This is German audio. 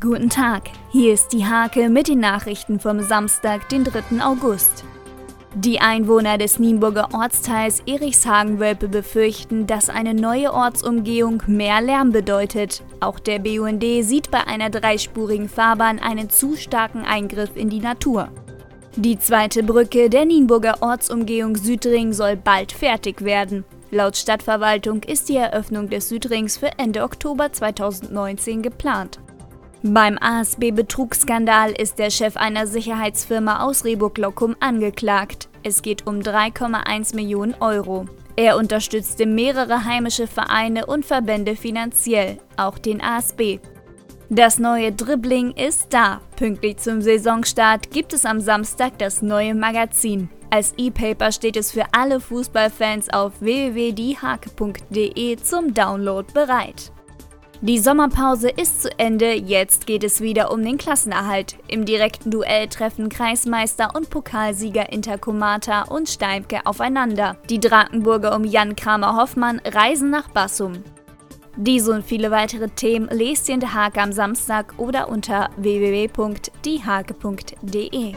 Guten Tag, hier ist die Hake mit den Nachrichten vom Samstag, den 3. August. Die Einwohner des Nienburger Ortsteils Erichshagen-Wölpe befürchten, dass eine neue Ortsumgehung mehr Lärm bedeutet. Auch der BUND sieht bei einer dreispurigen Fahrbahn einen zu starken Eingriff in die Natur. Die zweite Brücke der Nienburger Ortsumgehung Südring soll bald fertig werden. Laut Stadtverwaltung ist die Eröffnung des Südrings für Ende Oktober 2019 geplant. Beim ASB-Betrugsskandal ist der Chef einer Sicherheitsfirma aus Rehburg-Lockum angeklagt. Es geht um 3,1 Millionen Euro. Er unterstützte mehrere heimische Vereine und Verbände finanziell, auch den ASB. Das neue Dribbling ist da. Pünktlich zum Saisonstart gibt es am Samstag das neue Magazin. Als E-Paper steht es für alle Fußballfans auf www.diehake.de zum Download bereit. Die Sommerpause ist zu Ende, jetzt geht es wieder um den Klassenerhalt. Im direkten Duell treffen Kreismeister und Pokalsieger Intercomata und Steimke aufeinander. Die Drakenburger um Jan Kramer-Hoffmann reisen nach Bassum. Diese und viele weitere Themen lest ihr in der Hake am Samstag oder unter www.diehake.de.